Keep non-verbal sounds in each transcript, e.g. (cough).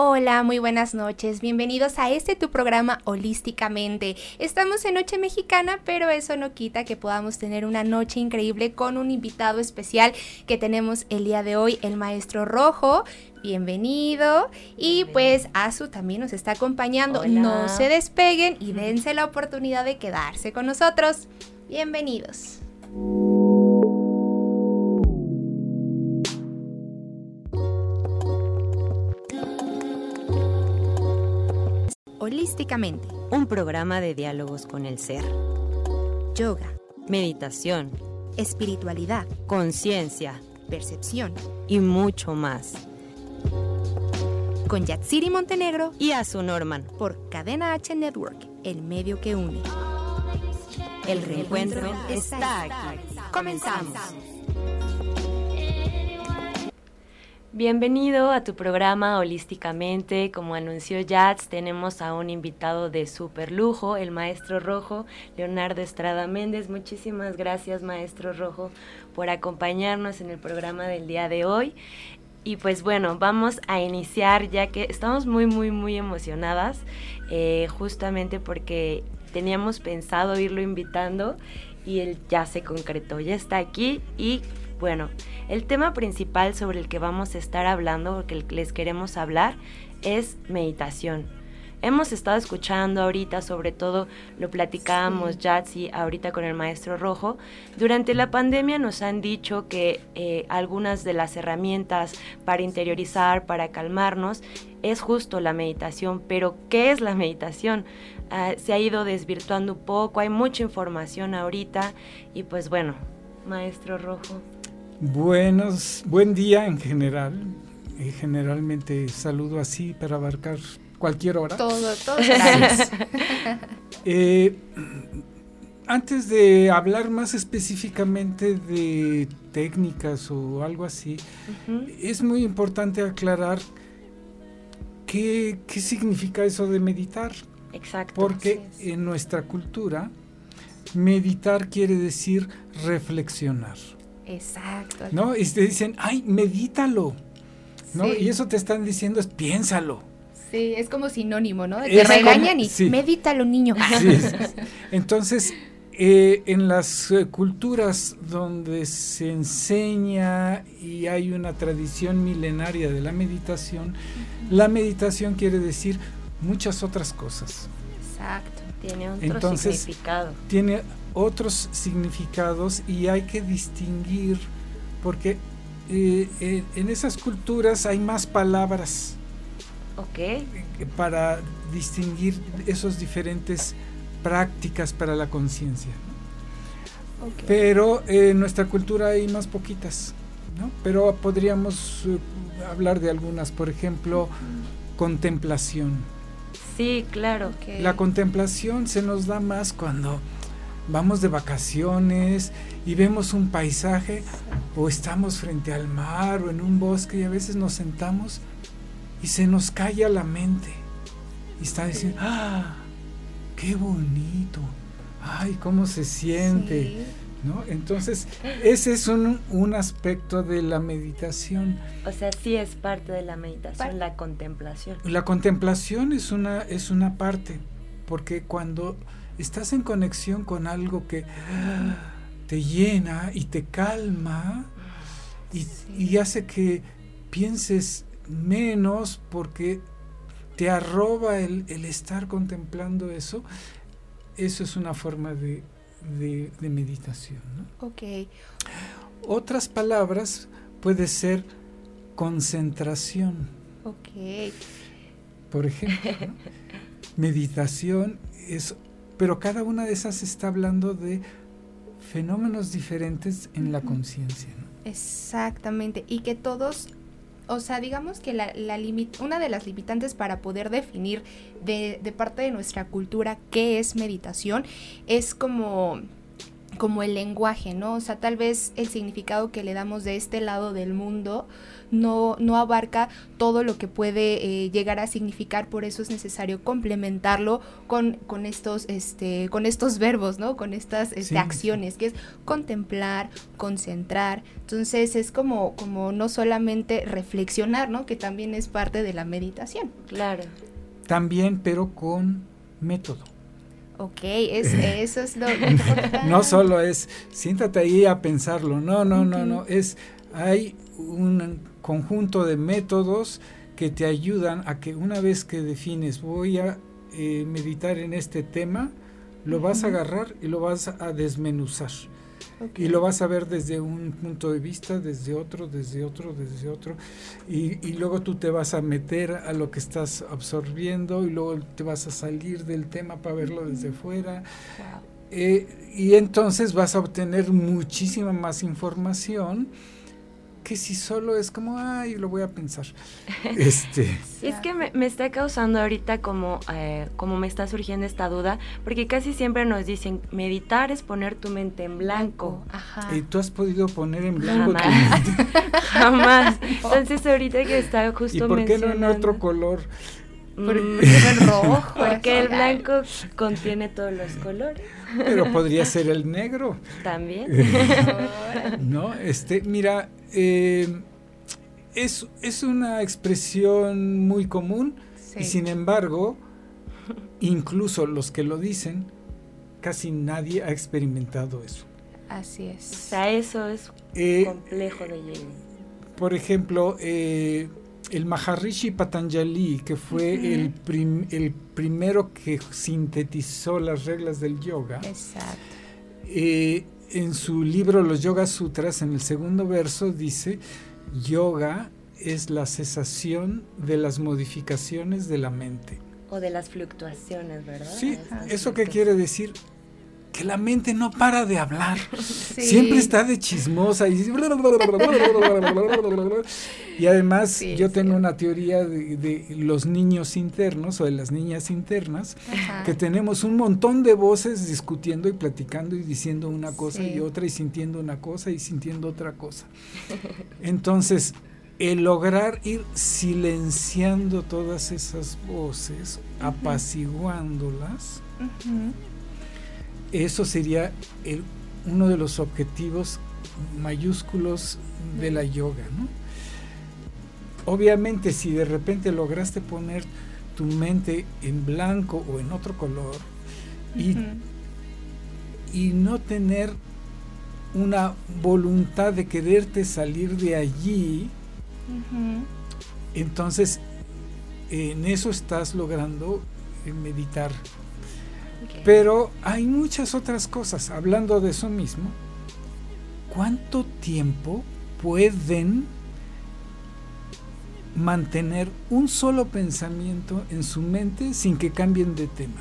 Hola, muy buenas noches. Bienvenidos a este tu programa Holísticamente. Estamos en Noche Mexicana, pero eso no quita que podamos tener una noche increíble con un invitado especial que tenemos el día de hoy, el maestro Rojo. Bienvenido. Y pues Azu también nos está acompañando. No se despeguen y (laughs) dense la oportunidad de quedarse con nosotros. Bienvenidos. Holísticamente. Un programa de diálogos con el ser. Yoga. Meditación. Espiritualidad. Conciencia. Percepción. Y mucho más. Con Yatsiri Montenegro y Azu Norman. Por Cadena H Network, el medio que une. El reencuentro está aquí. Comenzamos. Bienvenido a tu programa Holísticamente. Como anunció Jats, tenemos a un invitado de super lujo, el maestro Rojo, Leonardo Estrada Méndez. Muchísimas gracias, maestro Rojo, por acompañarnos en el programa del día de hoy. Y pues bueno, vamos a iniciar ya que estamos muy, muy, muy emocionadas, eh, justamente porque teníamos pensado irlo invitando y él ya se concretó, ya está aquí y bueno, el tema principal sobre el que vamos a estar hablando, o que les queremos hablar, es meditación. Hemos estado escuchando ahorita, sobre todo lo platicábamos Jatsi ahorita con el maestro Rojo. Durante la pandemia nos han dicho que eh, algunas de las herramientas para interiorizar, para calmarnos, es justo la meditación. Pero, ¿qué es la meditación? Ah, se ha ido desvirtuando un poco, hay mucha información ahorita y pues bueno, maestro Rojo. Buenos, buen día en general. y generalmente saludo así para abarcar cualquier hora. Todo, todo. (laughs) (laughs) eh, antes de hablar más específicamente de técnicas o algo así, es muy importante aclarar qué, qué, significa eso de meditar. Exacto. Porque en nuestra cultura, meditar quiere decir reflexionar. Exacto. ¿No? Y te dicen, ay, medítalo. ¿No? Y eso te están diciendo es piénsalo. Sí, es como sinónimo, ¿no? te regañan y medítalo, niño. Entonces, eh, en las eh, culturas donde se enseña y hay una tradición milenaria de la meditación, la meditación quiere decir muchas otras cosas. Exacto, tiene otro significado. Tiene otros significados y hay que distinguir porque eh, eh, en esas culturas hay más palabras okay. para distinguir esos diferentes prácticas para la conciencia. Pero en nuestra cultura hay más poquitas, ¿no? pero podríamos uh, hablar de algunas, por ejemplo, contemplación. Sí, claro. que La contemplación se nos da más cuando vamos de vacaciones y vemos un paisaje o estamos frente al mar o en un bosque y a veces nos sentamos y se nos calla la mente y está diciendo, ah, qué bonito, ay, cómo se siente. ¿No? Entonces, ese es un, un, aspecto de la meditación. O sea, sí es parte de la meditación, la contemplación. La contemplación es una, es una parte, porque cuando estás en conexión con algo que te llena y te calma y, hace que pienses menos porque te arroba el, estar contemplando eso, eso es una forma de, meditación. Ok. Otras palabras puede ser concentración. Ok. Por ejemplo, (laughs) meditación es pero cada una de esas está hablando de fenómenos diferentes en la conciencia. Exactamente, y que todos, o sea, digamos que la, la una de las limitantes para poder definir de, de parte de nuestra cultura qué es meditación es como como el lenguaje, ¿no? O sea, tal vez el significado que le damos de este lado del mundo no, no abarca todo lo que puede eh, llegar a significar, por eso es necesario complementarlo con, con, estos, este, con estos verbos, ¿no? Con estas este, acciones, que es contemplar, concentrar. Entonces es como, como no solamente reflexionar, ¿no? Que también es parte de la meditación. Claro. También, pero con método. Ok, es, (laughs) eso es lo importante. no solo es siéntate ahí a pensarlo, no, no, no, no, es hay un conjunto de métodos que te ayudan a que una vez que defines voy a eh, meditar en este tema, lo vas a agarrar y lo vas a desmenuzar. Y lo vas a ver desde un punto de vista, desde otro, desde otro, desde otro. Y, y, luego tú te vas a meter a lo que estás absorbiendo y luego te vas a salir del tema para verlo desde fuera. Eh, y entonces vas a obtener muchísima más información que si solo es como, ay, lo voy a pensar. (laughs) este. Es que me, está causando ahorita como, eh, como me está surgiendo esta duda, porque casi siempre nos dicen, meditar es poner tu mente en blanco. Ajá. ¿Y tú has podido poner en blanco Jamás. tu mente? (laughs) Jamás. (laughs) Entonces ahorita que está justo ¿Y por qué no en otro color? Porque mm. rojo. Porque el blanco contiene todos los colores. Pero podría ser el negro. También. no, este, mira, eh, es, es, una expresión muy común y sin embargo, incluso los que lo dicen, casi nadie ha experimentado eso. Así es. O sea, eso es eh, complejo de llegar. Por ejemplo, eh, el Maharishi Patanjali, que fue el, el, primero que sintetizó las reglas del yoga. Exacto. Eh, en su libro Los Yoga Sutras, en el segundo verso, dice, yoga es la cesación de las modificaciones de la mente. O de las fluctuaciones, ¿verdad? Sí, ¿eso qué quiere decir? Que la mente no para de hablar. Siempre está de chismosa y, y además yo tengo una teoría de, los niños internos o de las niñas internas que tenemos un montón de voces discutiendo y platicando y diciendo una cosa y otra y sintiendo una cosa y sintiendo otra cosa. Entonces, el lograr ir silenciando todas esas voces, apaciguándolas, eso sería el, uno de los objetivos mayúsculos de la yoga. ¿no? Obviamente si de repente lograste poner tu mente en blanco o en otro color y, y no tener una voluntad de quererte salir de allí, entonces en eso estás logrando meditar pero hay muchas otras cosas. Hablando de eso mismo, ¿cuánto tiempo pueden mantener un solo pensamiento en su mente sin que cambien de tema?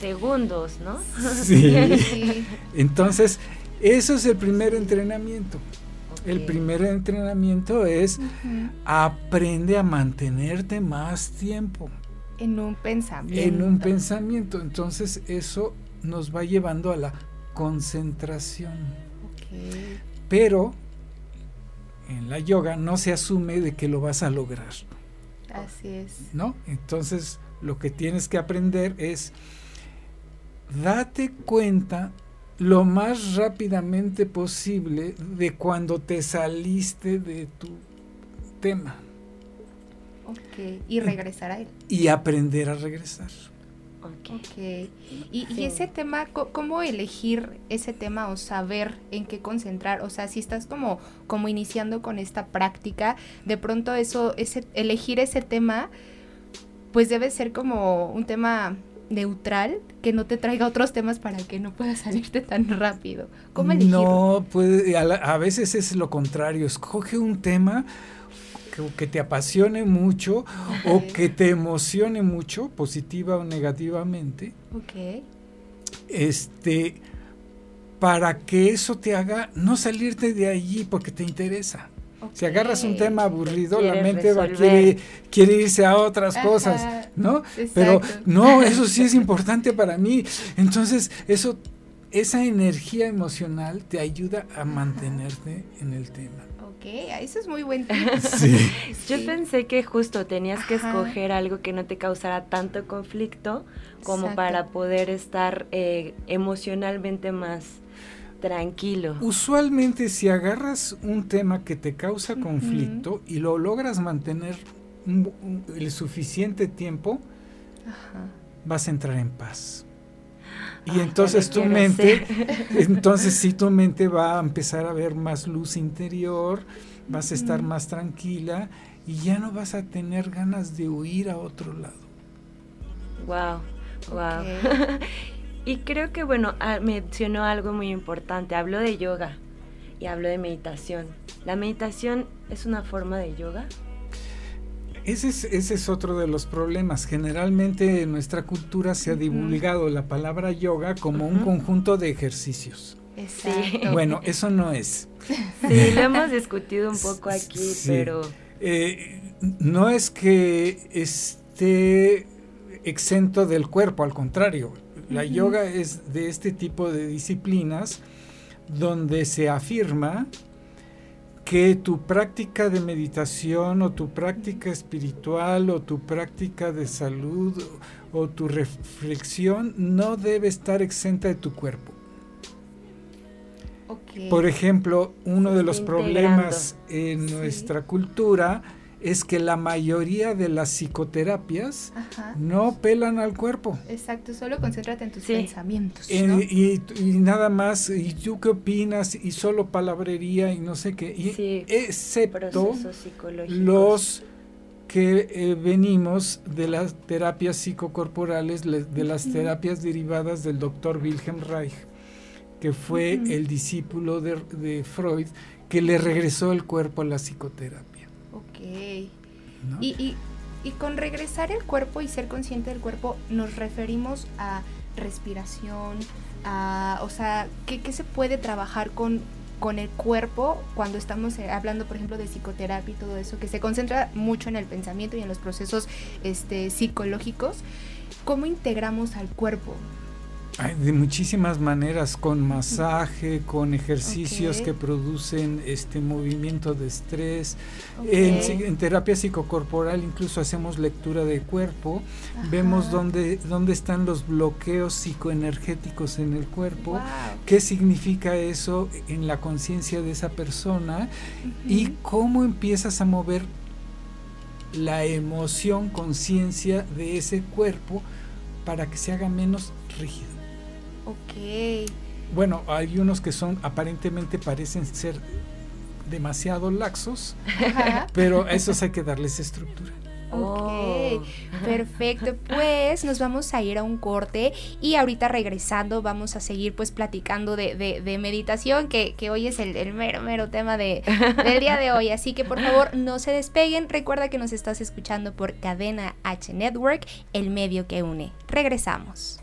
segundos, ¿no? (laughs) Sí. Entonces, eso es el primer entrenamiento. El primer entrenamiento es aprende a mantenerte más tiempo. En un pensamiento. En un pensamiento. Entonces eso nos va llevando a la concentración. Pero en la yoga no se asume de que lo vas a lograr. Así es. ¿No? Entonces lo que tienes que aprender es date cuenta lo más rápidamente posible de cuando te saliste de tu tema. Y regresar a él. Y aprender a regresar. Ok. Y, ese tema, ¿cómo elegir ese tema o saber en qué concentrar? O sea, si estás como, como iniciando con esta práctica, de pronto eso, ese, elegir ese tema, pues debe ser como un tema neutral que no te traiga otros temas para que no puedas (laughs) salirte tan rápido. ¿Cómo elegirlo? No, puede, a, a veces es lo contrario. Escoge un tema que, te apasione mucho o que te emocione mucho, positiva o negativamente. Ok. Este, para que eso te haga no salirte de allí porque te interesa. Si agarras un tema aburrido, la mente va, quiere, quiere irse a otras cosas, ¿no? Pero no, eso sí es importante para mí. Entonces, eso esa energía emocional te ayuda a mantenerte en el tema. Ok, eso es muy buen (laughs) sí. (laughs) Yo pensé que justo tenías que escoger algo que no te causara tanto conflicto como para poder estar eh, emocionalmente más tranquilo. Usualmente si agarras un tema que te causa conflicto y lo logras mantener el suficiente tiempo, vas a entrar en paz. Y entonces tu mente, (laughs) entonces sí tu mente va a empezar a ver más luz interior, vas a estar más tranquila y ya no vas a tener ganas de huir a otro lado. Wow, wow. (laughs) y creo que bueno, ah, mencionó algo muy importante, habló de yoga y habló de meditación. ¿La meditación es una forma de yoga? Ese es, otro de los problemas. Generalmente en nuestra cultura se ha divulgado la palabra yoga como un conjunto de ejercicios. Exacto. Bueno, eso no es. Sí, lo hemos discutido un poco (laughs) aquí, pero... Eh, no es que esté exento del cuerpo, al contrario. La yoga es de este tipo de disciplinas donde se afirma que tu práctica de meditación o tu práctica espiritual o tu práctica de salud o tu reflexión no debe estar exenta de tu cuerpo. Por ejemplo, uno de los problemas en nuestra cultura es que la mayoría de las psicoterapias no pelan al cuerpo. Exacto, solo concéntrate en tus pensamientos. y, nada más, ¿y tú qué opinas? Y solo palabrería y no sé qué. Y excepto los que eh, venimos de las terapias psicocorporales, de las terapias derivadas del doctor Wilhelm Reich, que fue el discípulo de, de Freud, que le regresó el cuerpo a la psicoterapia. Y, y, con regresar el cuerpo y ser consciente del cuerpo, nos referimos a respiración, a, o sea, ¿qué, se puede trabajar con, con el cuerpo cuando estamos eh, hablando, por ejemplo, de psicoterapia y todo eso, que se concentra mucho en el pensamiento y en los procesos este, psicológicos? ¿Cómo integramos al cuerpo? De muchísimas maneras, con masaje, con ejercicios que producen este movimiento de estrés. En, terapia psicocorporal incluso hacemos lectura de cuerpo, vemos dónde, dónde están los bloqueos psicoenergéticos en el cuerpo, qué significa eso en la conciencia de esa persona y cómo empiezas a mover la emoción, conciencia de ese cuerpo para que se haga menos rígido. Ok. Bueno, hay unos que son, aparentemente parecen ser demasiado laxos, pero a esos hay que darles estructura. Ok, oh. perfecto. Pues nos vamos a ir a un corte y ahorita regresando vamos a seguir pues platicando de, meditación, que, hoy es el, mero, mero tema de, del día de hoy. Así que por favor no se despeguen. Recuerda que nos estás escuchando por Cadena H Network, el medio que une. Regresamos.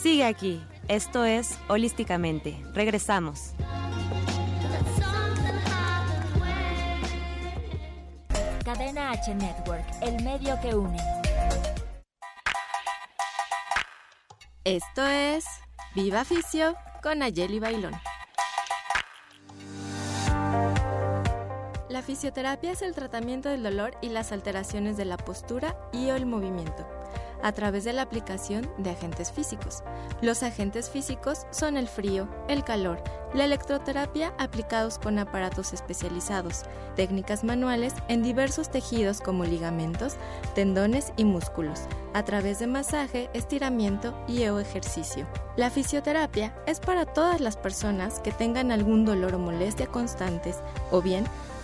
Sigue aquí. Esto es Holísticamente. Regresamos. Cadena H Network, el medio que une. Esto es Viva Ficio con Ayeli Bailón. La fisioterapia es el tratamiento del dolor y las alteraciones de la postura y o el movimiento a través de la aplicación de agentes físicos. Los agentes físicos son el frío, el calor, la electroterapia aplicados con aparatos especializados, técnicas manuales en diversos tejidos como ligamentos, tendones y músculos, a través de masaje, estiramiento y o ejercicio. La fisioterapia es para todas las personas que tengan algún dolor o molestia constantes o bien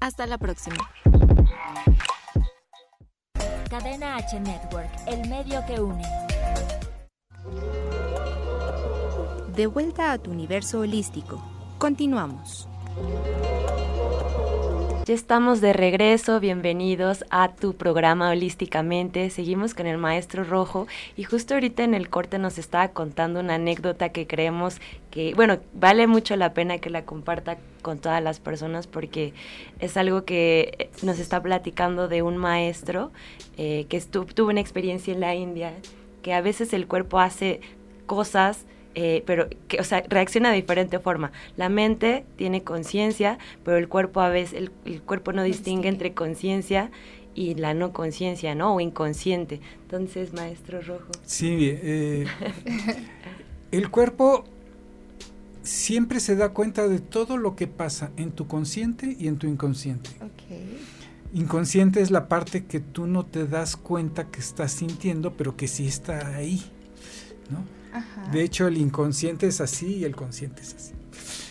Hasta la próxima. Cadena H Network, el medio que une. De vuelta a tu universo holístico. Continuamos. Ya estamos de regreso, bienvenidos a tu programa Holísticamente. Seguimos con el maestro Rojo y justo ahorita en el corte nos estaba contando una anécdota que creemos que, bueno, vale mucho la pena que la comparta con todas las personas porque es algo que nos está platicando de un maestro eh, que tuvo una experiencia en la India, que a veces el cuerpo hace cosas eh, pero que, o sea, reacciona de diferente forma. La mente tiene conciencia, pero el cuerpo a veces, el, cuerpo no distingue entre conciencia y la no conciencia, ¿no? O inconsciente. Entonces, maestro Rojo. Sí, eh, el cuerpo siempre se da cuenta de todo lo que pasa en tu consciente y en tu inconsciente. Inconsciente es la parte que tú no te das cuenta que estás sintiendo, pero que sí está ahí, ¿no? De hecho, el inconsciente es así y el consciente es así.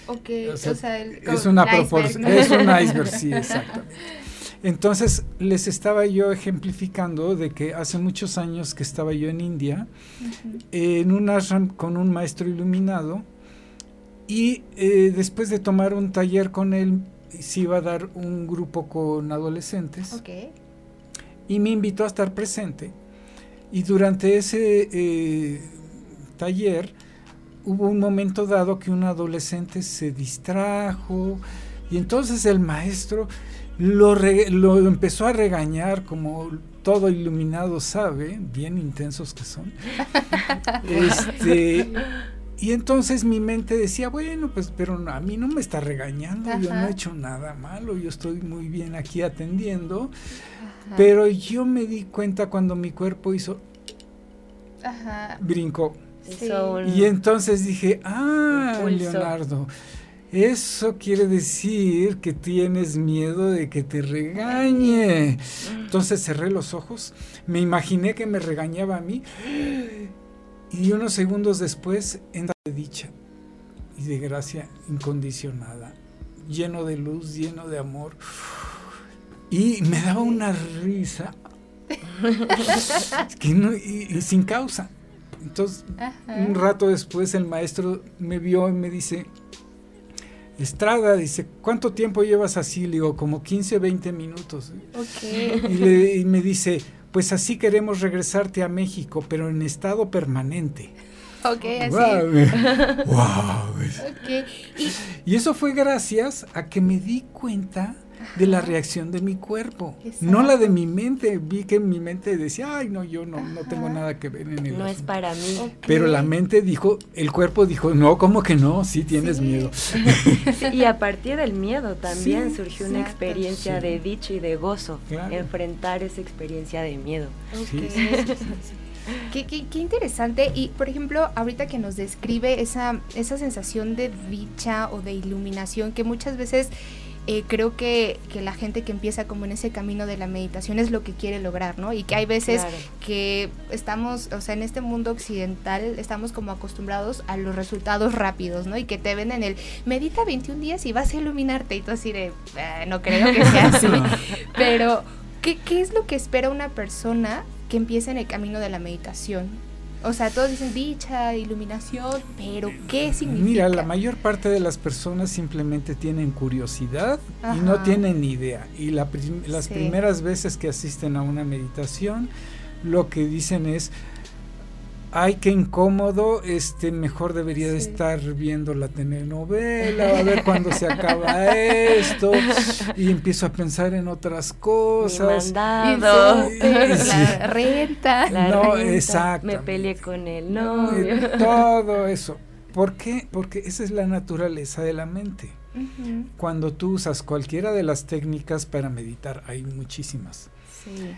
Ok, o sea, es una proporción, es un iceberg, sí, exactamente. Entonces, les estaba yo ejemplificando de que hace muchos años que estaba yo en India, en un ashram con un maestro iluminado, y eh, después de tomar un taller con él, se iba a dar un grupo con adolescentes. Okay. Y me invitó a estar presente. Y durante ese eh, taller, hubo un momento dado que un adolescente se distrajo y entonces el maestro lo, lo empezó a regañar como todo iluminado sabe, bien intensos que son. (laughs) este, y entonces mi mente decía, bueno, pues pero a mí no me está regañando, yo no he hecho nada malo, yo estoy muy bien aquí atendiendo. Pero yo me di cuenta cuando mi cuerpo hizo, brincó. Y entonces dije, ah, Leonardo, eso quiere decir que tienes miedo de que te regañe. Entonces cerré los ojos, me imaginé que me regañaba a mí y unos segundos después entra de dicha y de gracia incondicionada, lleno de luz, lleno de amor. Y me daba una risa (laughs) y sin causa. Entonces, un rato después el maestro me vio y me dice, Estrada, dice, ¿cuánto tiempo llevas así? Le digo, como 15, 20 minutos. Y, me dice, pues así queremos regresarte a México, pero en estado permanente. Ok, así. Wow. y eso fue gracias a que me di cuenta de la reacción de mi cuerpo, no la de mi mente. Vi que mi mente decía, ay, no, yo no, no tengo nada que ver en el No es para mí. Pero la mente dijo, el cuerpo dijo, no, ¿cómo que no? Sí tienes miedo. (laughs) y a partir del miedo también surgió una experiencia de dicho y de gozo, enfrentar esa experiencia de miedo. Qué, qué, qué, interesante. Y por ejemplo, ahorita que nos describe esa, esa sensación de dicha o de iluminación que muchas veces eh, creo que, que, la gente que empieza como en ese camino de la meditación es lo que quiere lograr, ¿no? Y que hay veces que estamos, o sea, en este mundo occidental estamos como acostumbrados a los resultados rápidos, ¿no? Y que te ven en el medita 21 días y vas a iluminarte y tú así de, ah, no creo que sea (laughs) así. Pero, ¿qué, ¿qué es lo que espera una persona que empieza en el camino de la meditación? O sea, todos dicen dicha, iluminación, pero ¿qué significa? Mira, la mayor parte de las personas simplemente tienen curiosidad y no tienen idea. Y las primeras veces que asisten a una meditación, lo que dicen es, ay, qué incómodo, este, mejor debería de estar viendo la telenovela, a ver (laughs) cuándo se acaba esto, y empiezo a pensar en otras cosas. mandado. la (laughs) renta. (laughs) no, exacto. Me peleé con el novio. todo eso. ¿Por qué? Porque esa es la naturaleza de la mente. Cuando tú usas cualquiera de las técnicas para meditar, hay muchísimas. Sí.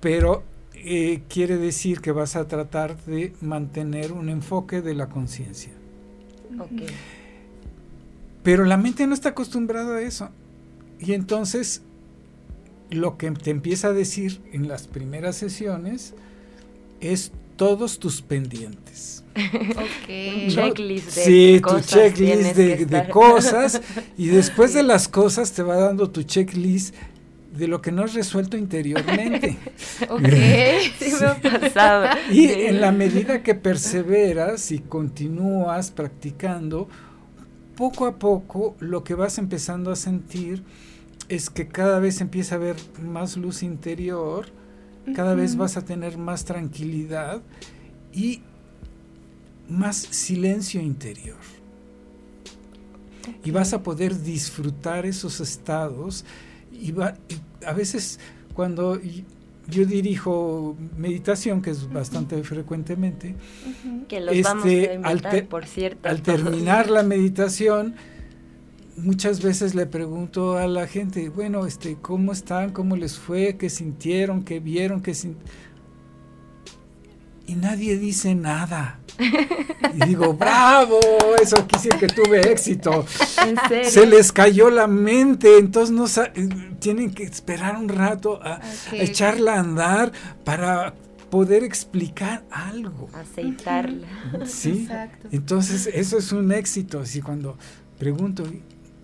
Pero eh, quiere decir que vas a tratar de mantener un enfoque de la conciencia. Pero la mente no está acostumbrada a eso. Y entonces lo que te empieza a decir en las primeras sesiones es todos tus pendientes. Okay. checklist de sí, tu checklist de, de, cosas y después de (laughs) las cosas te va dando tu checklist de lo que no has resuelto interiormente. (laughs) ok, sí me ha pasado. (laughs) Y en la medida que perseveras y continúas practicando, poco a poco lo que vas empezando a sentir es que cada vez empieza a haber más luz interior, cada vez vas a tener más tranquilidad y más silencio interior. Y vas a poder disfrutar esos estados y, a veces cuando yo dirijo meditación, que es bastante frecuentemente, que los vamos este, a invitar, por cierto. Al terminar la meditación, muchas veces le pregunto a la gente, bueno, este, ¿cómo están? ¿Cómo les fue? ¿Qué sintieron? ¿Qué vieron? ¿Qué y nadie dice nada. Y digo, bravo, eso quise que tuve éxito. Se les cayó la mente, entonces no tienen que esperar un rato a, echarla a andar para poder explicar algo. Aceitarla. Sí. Entonces, eso es un éxito. Así cuando pregunto,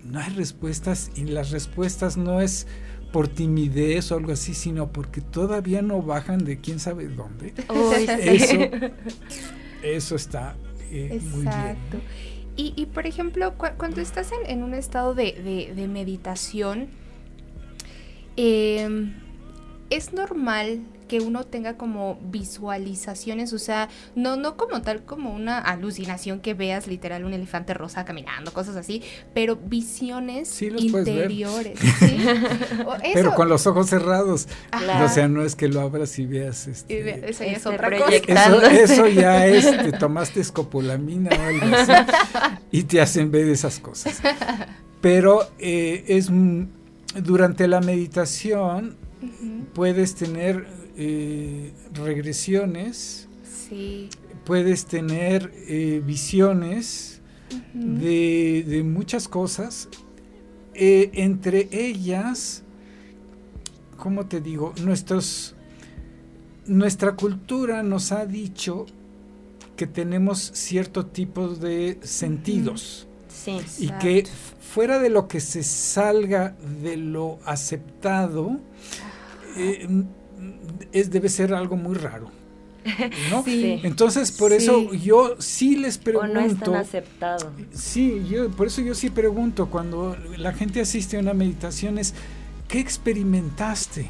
no hay respuestas y las respuestas no es por timidez o algo así, sino porque todavía no bajan de quién sabe dónde. eso, (laughs) eso está eh, muy bien. Y, y por ejemplo, cuando estás en, un estado de, de meditación, eh, es normal que uno tenga como visualizaciones, o sea, no, no como tal como una alucinación que veas literal un elefante rosa caminando, cosas así, pero visiones interiores. (laughs) Pero con los ojos cerrados. O sea, no es que lo abras y veas este, eso ya es este, otra cosa. Eso, ya es, te tomaste escopolamina o algo así y te hacen ver esas cosas. Pero eh, es durante la meditación puedes tener eh, regresiones, puedes tener eh, visiones de, muchas cosas, eh, entre ellas, ¿cómo te digo? Nuestros, nuestra cultura nos ha dicho que tenemos cierto tipo de sentidos. y que fuera de lo que se salga de lo aceptado, es, debe ser algo muy raro. ¿no? (laughs) Entonces, por eso yo sí les pregunto. no es tan aceptado. Sí, yo, por eso yo sí pregunto cuando la gente asiste a una meditación es, ¿qué experimentaste?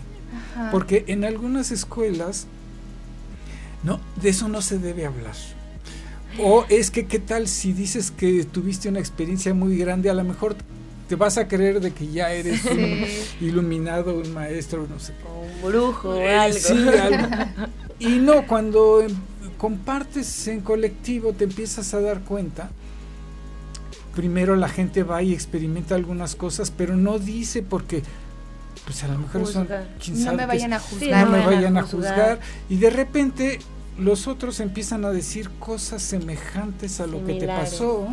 Porque en algunas escuelas, no, de eso no se debe hablar. O es que, ¿qué tal si dices que tuviste una experiencia muy grande? A lo mejor te vas a creer de que ya eres un iluminado, un maestro, no sé. un brujo o eh, algo. Sí, algo. Y no, cuando em, compartes en colectivo te empiezas a dar cuenta. Primero la gente va y experimenta algunas cosas, pero no dice porque pues a lo mejor son no me vayan a juzgar, no, me vayan a juzgar y de repente los otros empiezan a decir cosas semejantes a lo que te pasó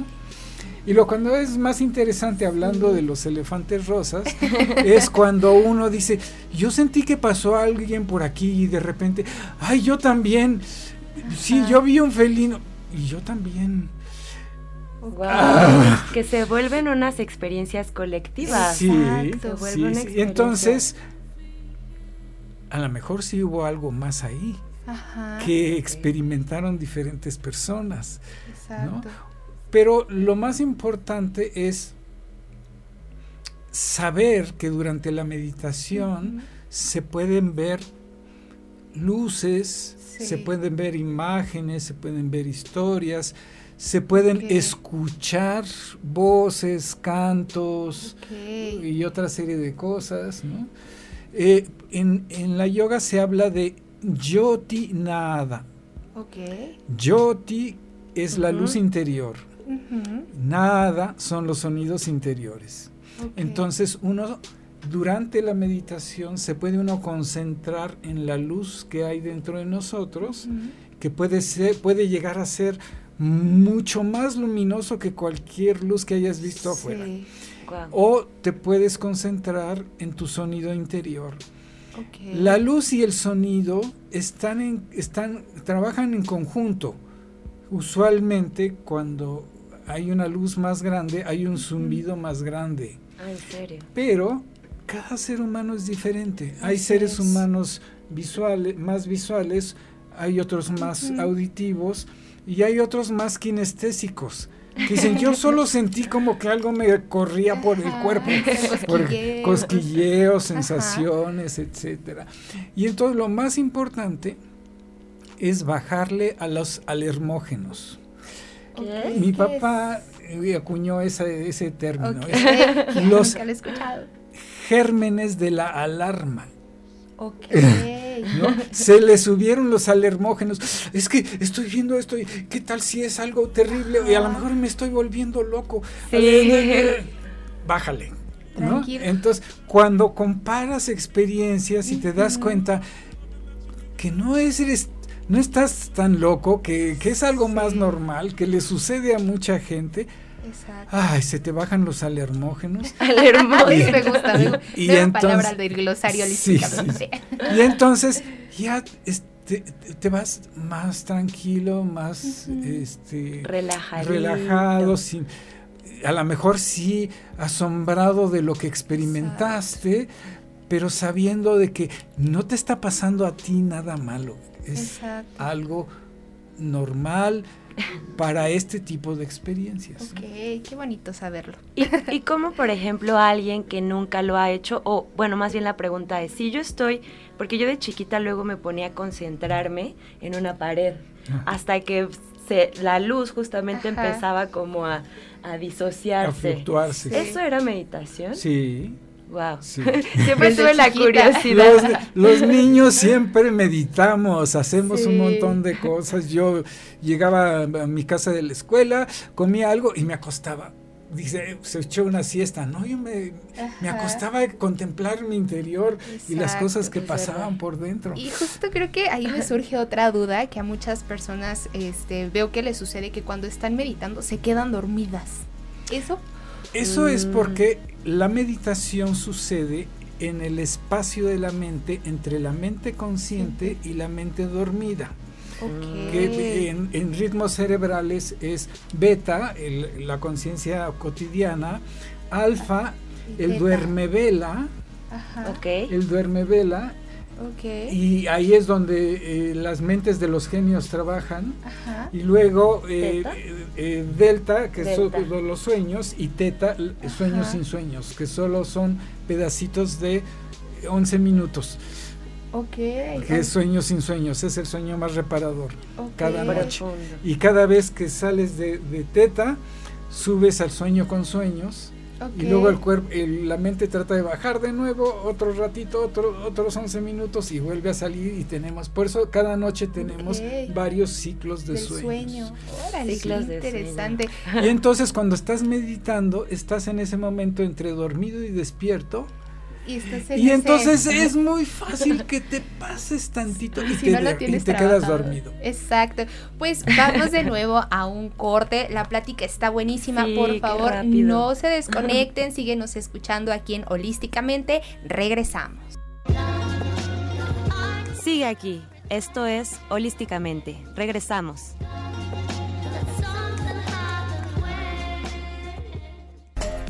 y lo cuando es más interesante hablando de los elefantes rosas (laughs) es cuando uno dice, yo sentí que pasó alguien por aquí y de repente, ay, yo también, sí, yo vi un felino y yo también. Ah. Que se vuelven unas experiencias colectivas. Sí, sí, sí. Entonces, a lo mejor sí hubo algo más ahí. que experimentaron diferentes personas. Exacto. Pero lo más importante es saber que durante la meditación se pueden ver luces, se pueden ver imágenes, se pueden ver historias, se pueden escuchar voces, cantos y otra serie de cosas. Eh, en, la yoga se habla de yoti nada. Yoti es la luz interior. Nada son los sonidos interiores. Entonces uno durante la meditación se puede uno concentrar en la luz que hay dentro de nosotros, que puede ser, puede llegar a ser mucho más luminoso que cualquier luz que hayas visto afuera. O te puedes concentrar en tu sonido interior. La luz y el sonido están en, están, trabajan en conjunto. Usualmente cuando hay una luz más grande, hay un zumbido más grande. Ah, ¿en serio? Pero cada ser humano es diferente. Hay seres humanos visuales, más visuales, hay otros más auditivos y hay otros más kinestésicos. Que dicen, yo (laughs) solo sentí como que algo me corría por el cuerpo, (laughs) por cosquilleos, sensaciones, etcétera. Y entonces lo más importante es bajarle a los alermógenos. Mi papá acuñó ese término. (laughs) Los gérmenes de la alarma. (laughs) Se le subieron los alermógenos. Es que estoy viendo esto y qué tal si es algo terrible y a lo mejor me estoy volviendo loco. Bájale. Entonces, cuando comparas experiencias y te das cuenta que no es eres no estás tan loco, que, es algo más normal, que le sucede a mucha gente. Exacto. Ay, se te bajan los alermógenos. (laughs) Alermógenos, me gusta, me y, palabra del glosario sí, Y entonces ya este, te vas más tranquilo, más este, relajado, sin, a lo mejor sí asombrado de lo que experimentaste, pero sabiendo de que no te está pasando a ti nada malo es algo normal para este tipo de experiencias. Ok, qué bonito saberlo. ¿Y, ¿Y cómo, por ejemplo, alguien que nunca lo ha hecho, o bueno, más bien la pregunta es, si yo estoy, porque yo de chiquita luego me ponía a concentrarme en una pared, hasta que se, la luz justamente empezaba como a, a disociarse. A fluctuarse. ¿Eso era meditación? Sí. Wow. (laughs) siempre tuve la curiosidad. Los, (laughs) niños siempre meditamos, hacemos un montón de cosas. Yo llegaba a mi casa de la escuela, comía algo y me acostaba. Dice, se echó una siesta. No, yo me, me acostaba a contemplar mi interior y las cosas que pasaban por dentro. Y justo creo que ahí me surge otra duda que a muchas personas este, veo que les sucede que cuando están meditando se quedan dormidas. ¿Eso eso es mm. porque la meditación sucede en el espacio de la mente entre la mente consciente y la mente dormida. Que en, ritmos cerebrales es beta, la conciencia cotidiana, alfa, el duerme vela, el duerme vela y ahí es donde eh, las mentes de los genios trabajan. Y luego eh, eh, delta, que son los sueños, y teta, sueños sin sueños, que solo son pedacitos de 11 minutos. Que es sueños sin sueños, es el sueño más reparador. Cada noche. Y cada vez que sales de, de teta, subes al sueño con sueños y luego el cuerpo, la mente trata de bajar de nuevo, otro ratito, otro, otros 11 minutos y vuelve a salir y tenemos, por eso cada noche tenemos varios ciclos de sueño. ciclos de interesante. Y entonces cuando estás meditando, estás en ese momento entre dormido y despierto y, entonces es muy fácil que te pases tantito (laughs) y, te, quedas dormido. Exacto. Pues vamos de nuevo a un corte. La plática está buenísima. Por favor, no se desconecten. Síguenos escuchando aquí en Holísticamente. Regresamos. Sigue aquí. Esto es Holísticamente. Regresamos.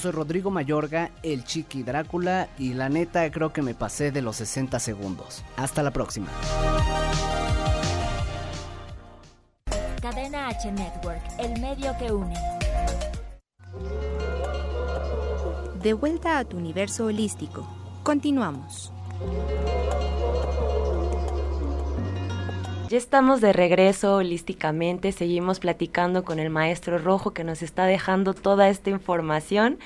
Soy Rodrigo Mayorga, el Chiqui Drácula, y la neta creo que me pasé de los 60 segundos. Hasta la próxima. Cadena H Network, el medio que une. De vuelta a tu universo holístico. Continuamos. Ya estamos de regreso holísticamente, seguimos platicando con el maestro Rojo que nos está dejando toda esta información.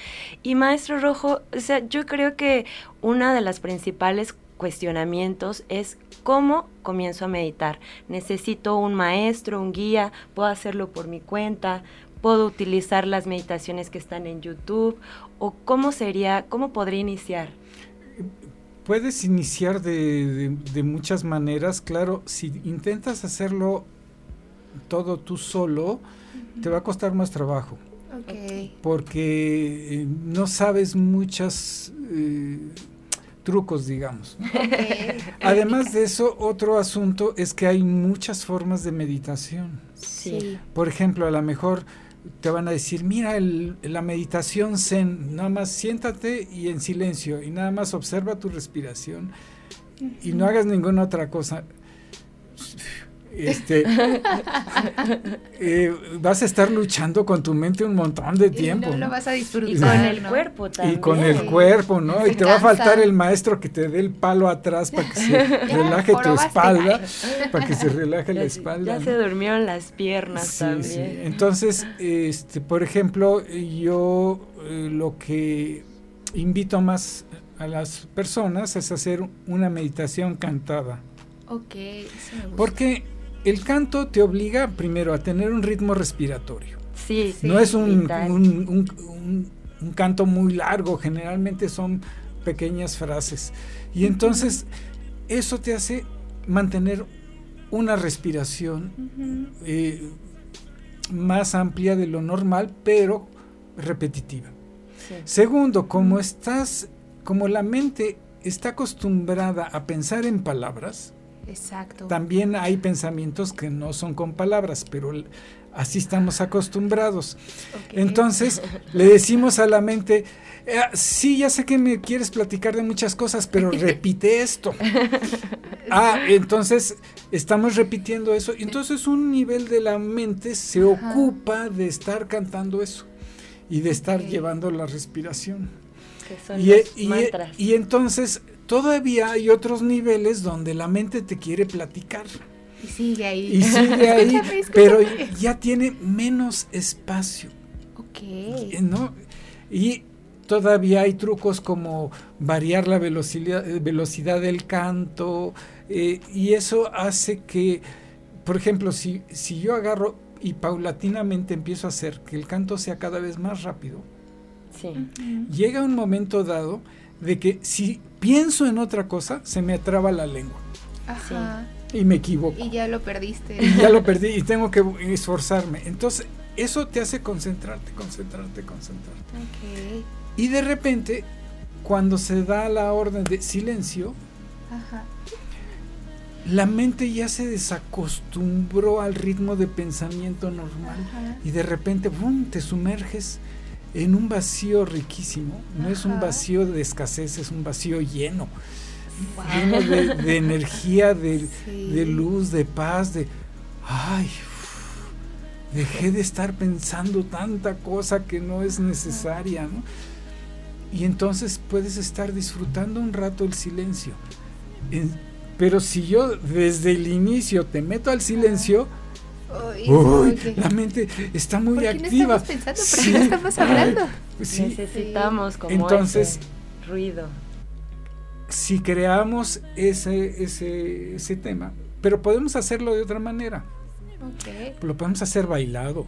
Y maestro Rojo, o sea, yo creo que una de las principales cuestionamientos es cómo comienzo a meditar. Necesito un maestro, un guía, puedo hacerlo por mi cuenta, puedo utilizar las meditaciones que están en YouTube o cómo sería, cómo podría iniciar. Puedes iniciar de, muchas maneras, claro, si intentas hacerlo todo tú solo, te va a costar más trabajo. Porque eh, no sabes muchos eh, trucos, digamos. (laughs) Además de eso, otro asunto es que hay muchas formas de meditación. Sí. Por ejemplo, a lo mejor te van a decir, mira, la meditación zen, nada más siéntate y en silencio y nada más observa tu respiración y no hagas ninguna otra cosa este, (laughs) eh, vas a estar luchando con tu mente un montón de tiempo. Y no lo vas a disfrutar. Y con el cuerpo también. Y con el cuerpo, ¿no? y te va a faltar el maestro que te dé el palo atrás para que se (laughs) relaje tu espalda, para que se (laughs) relaje la espalda. Ya se durmieron las piernas también. Entonces, este, por ejemplo, yo eh, lo que invito más a las personas es hacer una meditación cantada. Ok, Porque el canto te obliga primero a tener un ritmo respiratorio. Sí, No es un, un, canto muy largo, generalmente son pequeñas frases. Y entonces eso te hace mantener una respiración eh, más amplia de lo normal, pero repetitiva. Segundo, como estás, como la mente está acostumbrada a pensar en palabras, Exacto. También hay pensamientos que no son con palabras, pero así estamos acostumbrados. Entonces (laughs) le decimos a la mente, eh, sí, ya sé que me quieres platicar de muchas cosas, pero (laughs) repite esto. (laughs) ah, entonces estamos repitiendo eso. Entonces un nivel de la mente se ocupa de estar cantando eso y de estar llevando la respiración. y, e, e, y entonces todavía hay otros niveles donde la mente te quiere platicar. Y sigue ahí. Y sigue ahí, (laughs) pero ya tiene menos espacio. Ok. ¿No? Y todavía hay trucos como variar la velocidad, eh, velocidad del canto, eh, y eso hace que, por ejemplo, si, si yo agarro y paulatinamente empiezo a hacer que el canto sea cada vez más rápido, llega un momento dado de que si pienso en otra cosa, se me atraba la lengua. Ajá. Y me equivoco. Y ya lo perdiste. Y ya lo perdí y tengo que esforzarme. Entonces, eso te hace concentrarte, concentrarte, concentrarte. Okay. Y de repente, cuando se da la orden de silencio, la mente ya se desacostumbró al ritmo de pensamiento normal y de repente, ¡bum!, te sumerges en un vacío riquísimo. No es un vacío de escasez, es un vacío lleno. Lleno de, (laughs) energía, de, luz, de paz, de... ¡Ay! dejé de estar pensando tanta cosa que no es necesaria, ¿no? Y entonces puedes estar disfrutando un rato el silencio. pero si yo desde el inicio te meto al silencio, la mente está muy ¿Por activa. No estamos pensando, sí. no estamos hablando. Necesitamos como Entonces, ruido. Si creamos ese, ese, ese tema, pero podemos hacerlo de otra manera. Lo podemos hacer bailado.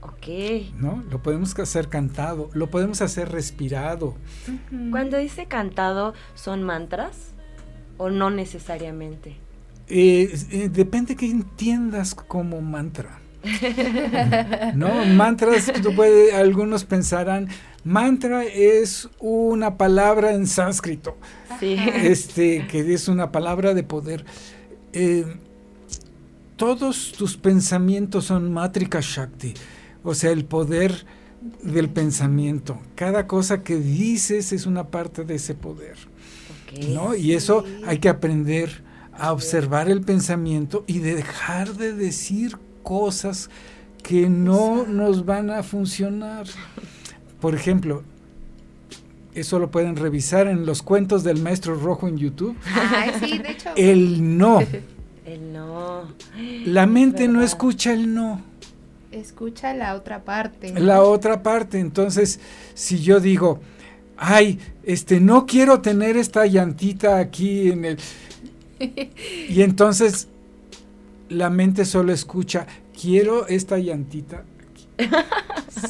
Ok. ¿No? Lo podemos hacer cantado, lo podemos hacer respirado. Cuando dice cantado, ¿son mantras? ¿O no necesariamente? Eh, eh, depende que entiendas como mantra. (laughs) no, mantras, tú puedes, algunos pensarán, mantra es una palabra en sánscrito, este, que es una palabra de poder. Eh, todos tus pensamientos son matrika shakti, o sea, el poder del pensamiento. Cada cosa que dices es una parte de ese poder. ¿no? Y eso hay que aprender a observar el pensamiento y dejar de decir cosas que no nos van a funcionar. Por ejemplo, eso lo pueden revisar en los cuentos del maestro rojo en YouTube. Ay, sí, de hecho. El no. (laughs) El no. La mente no escucha el no. Escucha la otra parte. La otra parte. Entonces, si yo digo, ay, este, no quiero tener esta llantita aquí en el... (laughs) y entonces la mente solo escucha, quiero esta llantita.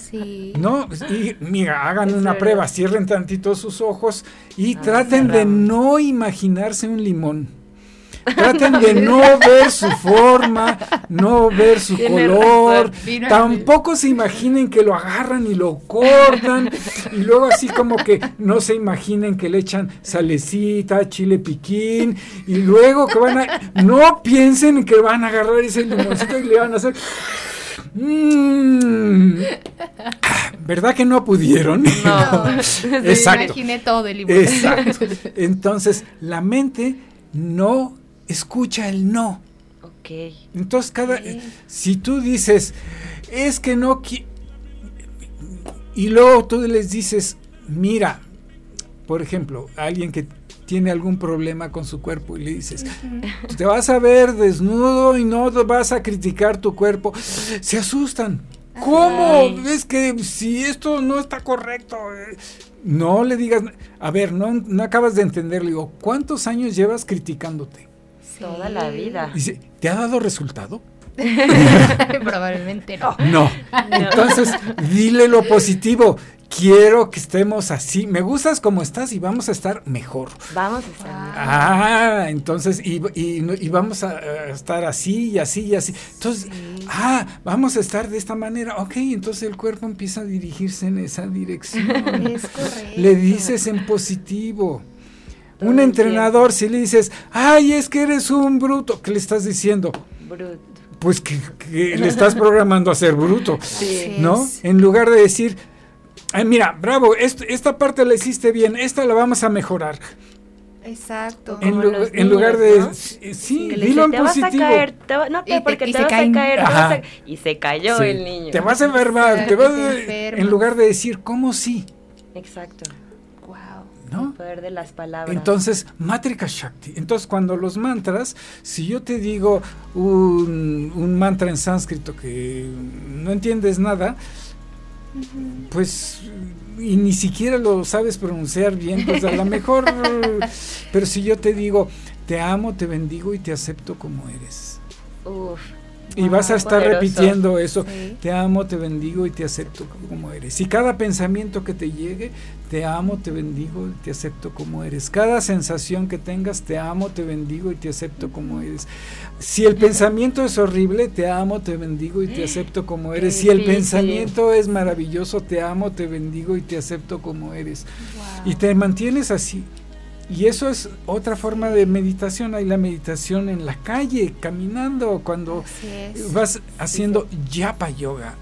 Sí. No, y mira, hagan una prueba, cierren tantito sus ojos y ah, traten de no imaginarse un limón. Traten de (laughs) no ver su forma, no ver su color. Tampoco se imaginen que lo agarran y lo cortan. Y luego así como que no se imaginen que le echan salecita, chile piquín. Y luego que van a... No piensen que van a agarrar ese limoncito y le van a hacer... Mm. ¿Verdad que no pudieron? No, (laughs) Exacto. imaginé todo el. Exacto. (laughs) Entonces, la mente no escucha el no. Ok. Entonces, cada, si tú dices, es que no, y luego tú les dices, mira, por ejemplo, alguien que tiene algún problema con su cuerpo y le dices, te vas a ver desnudo y no vas a criticar tu cuerpo, se asustan. ¿Cómo? Es que si esto no está correcto, eh, no le digas, a ver, no, no acabas de entender, le digo, ¿cuántos años llevas criticándote? Toda la vida. Dice, ¿te ha dado resultado? (laughs) Probablemente no. (laughs) no. Entonces, dile lo positivo. Quiero que estemos así. Me gustas como estás y vamos a estar mejor. Vamos a estar mejor. Ah, entonces, y, y, vamos a, estar así y así y así. Entonces, ah, vamos a estar de esta manera. Ok, entonces el cuerpo empieza a dirigirse en esa dirección. Es correcto. Le dices en positivo un entrenador, si le dices, ay, es que eres un bruto, ¿qué le estás diciendo? Bruto. Pues que, le estás programando a ser bruto, (laughs) ¿no? En lugar de decir, ay, mira, bravo, esta parte la hiciste bien, esta la vamos a mejorar. Exacto. En, lugar de. Sí, dilo en positivo. Vas a caer, no, porque te, vas a caer. y se cayó el niño. Te vas a enfermar. Te vas en lugar de decir, ¿cómo sí? Exacto. El poder de las palabras. Entonces, Matrika Shakti. Entonces, cuando los mantras, si yo te digo un, mantra en sánscrito que no entiendes nada, pues y ni siquiera lo sabes pronunciar bien, pues a lo (laughs) mejor, pero si yo te digo, te amo, te bendigo y te acepto como eres. Uf, y vas a estar repitiendo eso. Te amo, te bendigo y te acepto como eres. Y cada pensamiento que te llegue, te amo, te bendigo y te acepto como eres. Cada sensación que tengas, te amo, te bendigo y te acepto como eres. Si el pensamiento es horrible, te amo, te bendigo y te acepto como eres. Si el pensamiento es maravilloso, te amo, te bendigo y te acepto como eres. Y te mantienes así. Y eso es otra forma de meditación. Hay la meditación en la calle, caminando, cuando vas haciendo yapa yoga.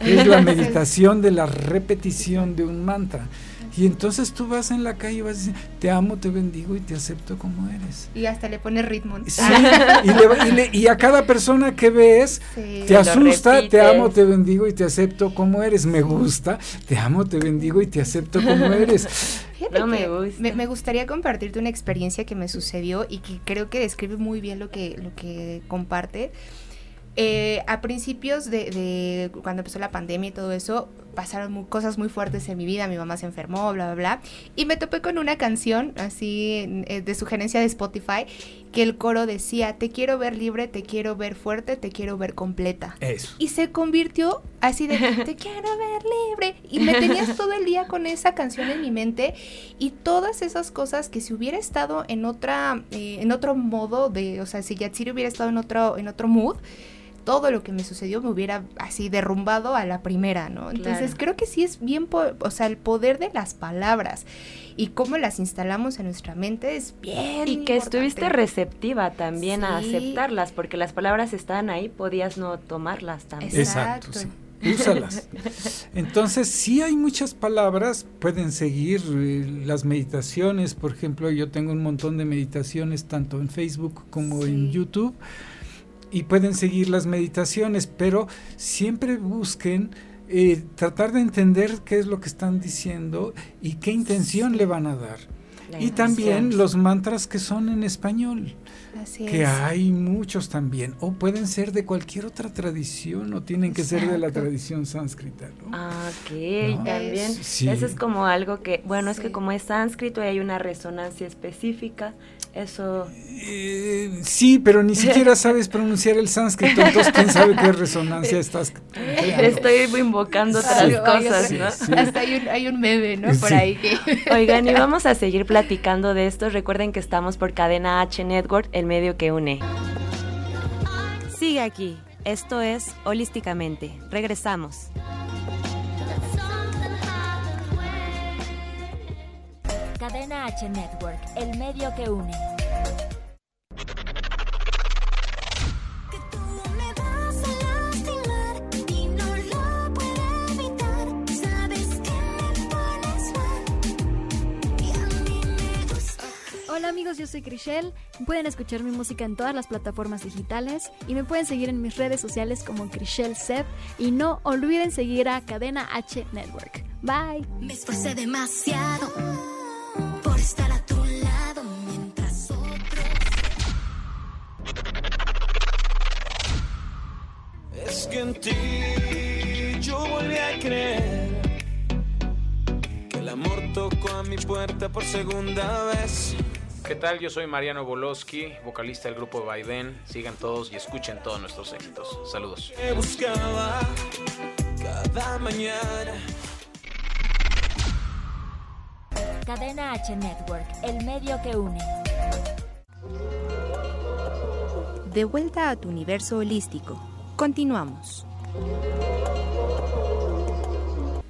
Es la (laughs) meditación de la repetición de un mantra. Y entonces tú vas en la calle y vas decir, te amo, te bendigo y te acepto como eres. Y hasta le pones ritmo. Sí, y, a cada persona que ves, te asusta, te amo, te bendigo y te acepto como eres. Me gusta, te amo, te bendigo y te acepto como eres. No me, gusta. Me, gustaría compartirte una experiencia que me sucedió y que creo que describe muy bien lo que, lo que comparte. Eh, a principios de, cuando empezó la pandemia y todo eso, pasaron cosas muy fuertes en mi vida, mi mamá se enfermó, bla, bla, bla, y me topé con una canción así eh, de sugerencia de Spotify que el coro decía, te quiero ver libre, te quiero ver fuerte, te quiero ver completa. Eso. Y se convirtió así de, (laughs) te quiero ver libre, y me tenías todo el día con esa canción en mi mente y todas esas cosas que si hubiera estado en otra, eh, en otro modo de, o sea, si Yatsiri hubiera estado en otro, en otro mood, todo lo que me sucedió me hubiera así derrumbado a la primera, ¿no? Entonces creo que sí es bien, o sea, el poder de las palabras y cómo las instalamos en nuestra mente es bien. Y que estuviste receptiva también a aceptarlas, porque las palabras estaban ahí, podías no tomarlas también. Exacto. úsalas. Entonces, sí hay muchas palabras, pueden seguir eh, las meditaciones, por ejemplo, yo tengo un montón de meditaciones tanto en Facebook como en YouTube y pueden seguir las meditaciones, pero siempre busquen eh, tratar de entender qué es lo que están diciendo y qué intención le van a dar. y también los mantras que son en español que hay muchos también, o pueden ser de cualquier otra tradición, o tienen que ser de la tradición sánscrita. Ah, ok, también. Eso es como algo que, bueno, es que como es sánscrito y hay una resonancia específica, eso... Eh, sí, pero ni siquiera (laughs) sabes pronunciar el sánscrito, entonces quién sabe qué resonancia estás Estoy invocando otras cosas, ¿no? Hasta hay un, hay un meme, ¿no? Por ahí que... (laughs) Oigan, y vamos a seguir platicando de esto. Recuerden que estamos por Cadena H Network, el medio que une. Sigue aquí. Esto es Holísticamente. Regresamos. Cadena H Network, el medio que une. Hola amigos, yo soy Crishel. Pueden escuchar mi música en todas las plataformas digitales y me pueden seguir en mis redes sociales como Crishel Seb y no olviden seguir a Cadena H Network. Bye. Me esforcé demasiado por estar a tu lado mientras otros. Es que en ti yo volví a creer que el amor tocó a mi puerta por segunda vez. ¿Qué tal? Yo soy Mariano Boloski, vocalista del grupo Vaivén. Sigan todos y escuchen todos nuestros éxitos. Saludos. buscaba cada mañana. Cadena H Network, el medio que une. De vuelta a tu universo holístico. Continuamos.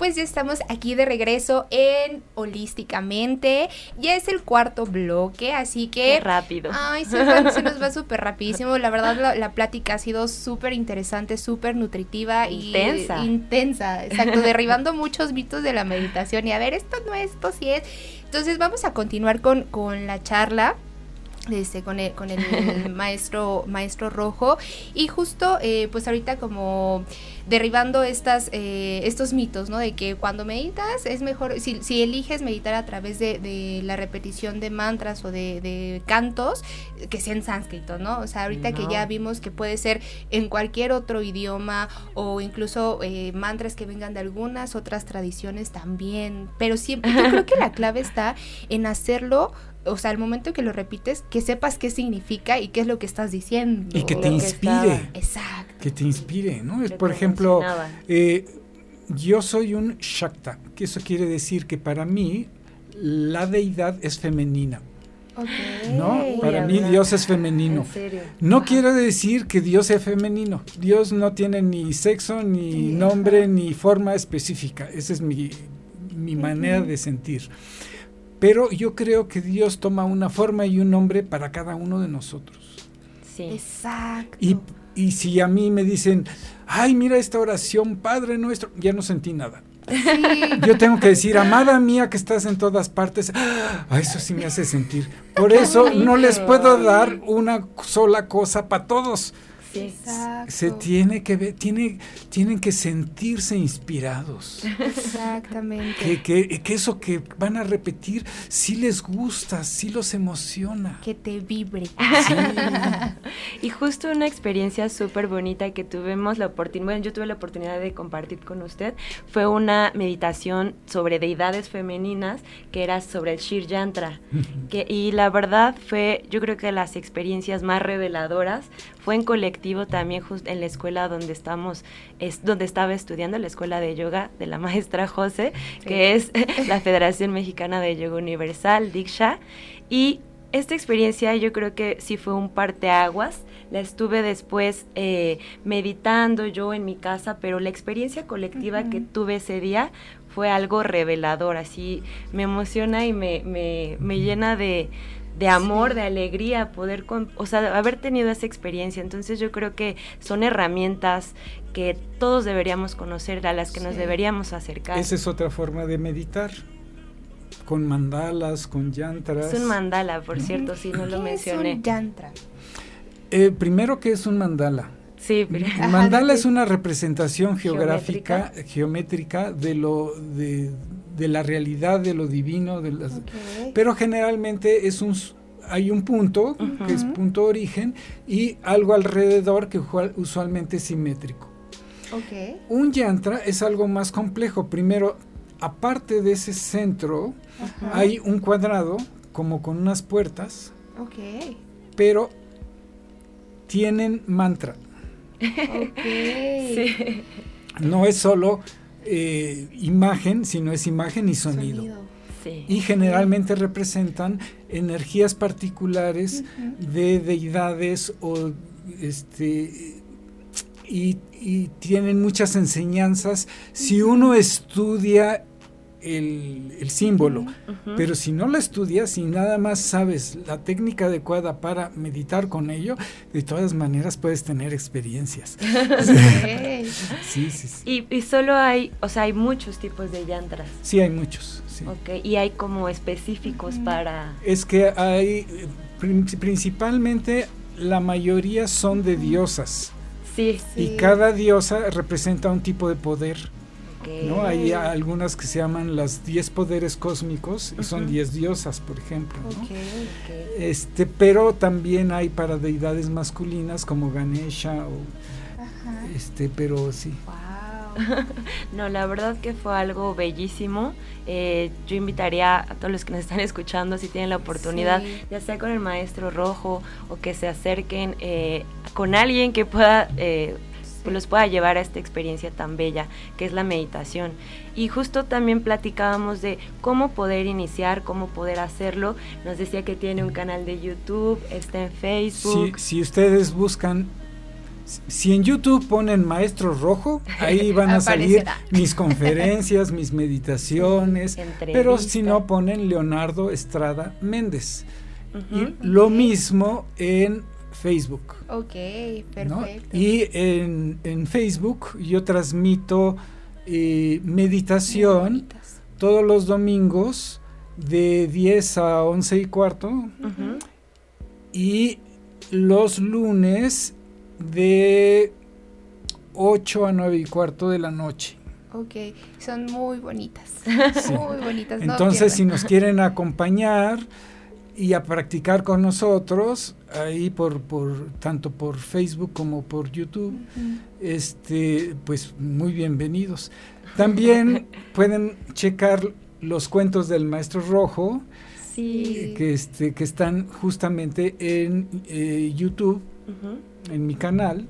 Pues ya estamos aquí de regreso en Holísticamente. Ya es el cuarto bloque, así que... Qué rápido. Ay, se nos va súper rapidísimo. La verdad, la, plática ha sido súper interesante, súper nutritiva intensa. y... Intensa. Exacto, (laughs) derribando muchos mitos de la meditación. Y a ver, esto no es, esto sí es. Entonces vamos a continuar con, con la charla. Este, con el, con el (laughs) maestro, maestro rojo. Y justo, eh, pues ahorita como derribando estas, eh, estos mitos, ¿no? De que cuando meditas es mejor, si, si eliges meditar a través de, de, la repetición de mantras o de, de, cantos, que sea en sánscrito, ¿no? O sea, ahorita que ya vimos que puede ser en cualquier otro idioma o incluso eh, mantras que vengan de algunas otras tradiciones también, pero siempre, yo creo que la clave está en hacerlo o sea, al momento que lo repites, que sepas qué significa y qué es lo que estás diciendo. Y que te inspire. Exacto. Que te inspire, ¿no? Por ejemplo, eh, yo soy un Shakta, que eso quiere decir que para mí la deidad es femenina. ¿No? Para mí Dios es femenino. No quiere decir que Dios sea femenino. Dios no tiene ni sexo, ni nombre, ni forma específica. Esa es mi, mi manera de sentir. Pero yo creo que Dios toma una forma y un nombre para cada uno de nosotros. Sí. Exacto. Y, y si a mí me dicen, ay, mira esta oración, Padre nuestro, ya no sentí nada. Sí. Yo tengo que decir, amada mía que estás en todas partes, ah, eso sí me hace sentir. Por eso no les puedo dar una sola cosa para todos. Exacto. Se tiene que ver, tiene, tienen que sentirse inspirados. Exactamente. Que, que, eso que van a repetir sí les gusta, sí los emociona. Que te vibre. Sí. (laughs) y justo una experiencia súper bonita que tuvimos la oportunidad, bueno, yo tuve la oportunidad de compartir con usted, fue una meditación sobre deidades femeninas que era sobre el Shir Yantra. que, y la verdad fue, yo creo que las experiencias más reveladoras fue en colectivo también justo en la escuela donde estamos, es donde estaba estudiando, la escuela de yoga de la (laughs) maestra José, que es (laughs) la Federación Mexicana de Yoga Universal, Diksha, y esta experiencia yo creo que sí fue un parteaguas. La estuve después eh, meditando yo en mi casa, pero la experiencia colectiva que tuve ese día fue algo revelador, así me emociona y me, me, me llena de, de amor, de alegría, poder, con, o sea, haber tenido esa experiencia. Entonces yo creo que son herramientas que todos deberíamos conocer, a las que nos Sí. deberíamos acercar. Esa es otra forma de meditar. Con mandalas, con yantras. Es un mandala, por cierto, si no lo ¿Qué mencioné. es un yantra? Eh, primero, ¿qué es un mandala? Sí, pero- Un mandala es una representación geográfica, geométrica, de lo de, de la realidad, de lo divino, de las, pero generalmente es un hay un punto que es punto origen y algo alrededor que usual- usualmente es simétrico. Un yantra es algo más complejo. Primero, aparte de ese centro, hay un cuadrado como con unas puertas, Ok. pero tienen mantra. Sí. No es solo eh, imagen, sino es imagen y sonido. Sí. Y generalmente representan energías particulares de deidades o este y, y tienen muchas enseñanzas si uno estudia el, el símbolo. Pero si no lo estudias y nada más sabes la técnica adecuada para meditar con ello, de todas maneras puedes tener experiencias. (laughs) Sí, sí, sí. Y, y solo hay, o sea, hay muchos tipos de yantras. Sí, hay muchos. sí. Ok, y hay como específicos para... Es que hay, prin- principalmente la mayoría son de diosas Sí, y Sí. cada diosa representa un tipo de poder. ¿No? Hay algunas que se llaman las 10 poderes cósmicos y son Ujú. 10 diosas, por ejemplo. Este, pero también hay para deidades masculinas como Ganesha o Ajá. este, pero sí. Wow. (laughs) No, la verdad que fue algo bellísimo. Eh, yo invitaría a todos los que nos están escuchando, si tienen la oportunidad, Sí. ya sea con el maestro rojo o que se acerquen eh, con alguien que pueda, eh, pues los pueda llevar a esta experiencia tan bella que es la meditación. Y justo también platicábamos de cómo poder iniciar, cómo poder hacerlo. Nos decía que tiene un canal de YouTube, está en Si, Facebook. si ustedes buscan, si en YouTube ponen Maestro Rojo, ahí (laughs) van a salir mis conferencias, mis meditaciones, (laughs) pero si no ponen Leonardo Estrada Méndez. Y lo mismo en Facebook. Ok, ¿no? perfecto. Y en, en Facebook yo transmito eh, meditación todos los domingos de 10 a 11 y cuarto y los lunes de 8 a 9 y cuarto de la noche. Ok, son muy bonitas. Sí. (laughs) Muy bonitas. no Entonces, si nos quieren acompañar y a practicar con nosotros, ahí por, por tanto por Facebook como por YouTube, este, pues muy bienvenidos. También (laughs) pueden checar los cuentos del Maestro Rojo, Sí. que, este, que están justamente en eh, YouTube, en mi canal,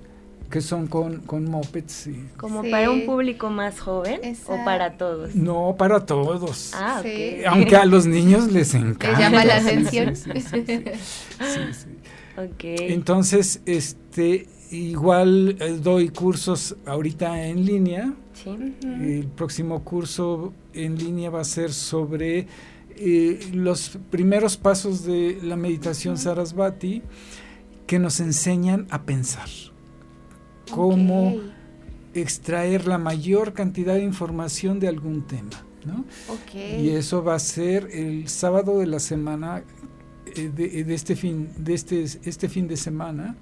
que son con, con mopeds. y- Como Sí. para un público más joven o para todos. no para todos. Ah. (laughs) Aunque a los niños les encanta. llama la Sí, sí, atención. sí, sí, sí. Sí, sí. Ok. Entonces, este, igual eh, doy cursos ahorita en línea. Sí. Ujú. El próximo curso en línea va a ser sobre eh, los primeros pasos de la meditación Sarasvati que nos enseñan a pensar. Cómo extraer la mayor cantidad de información de algún tema. ¿no? Y eso va a ser el sábado de la semana eh, de, de este fin de este este fin de semana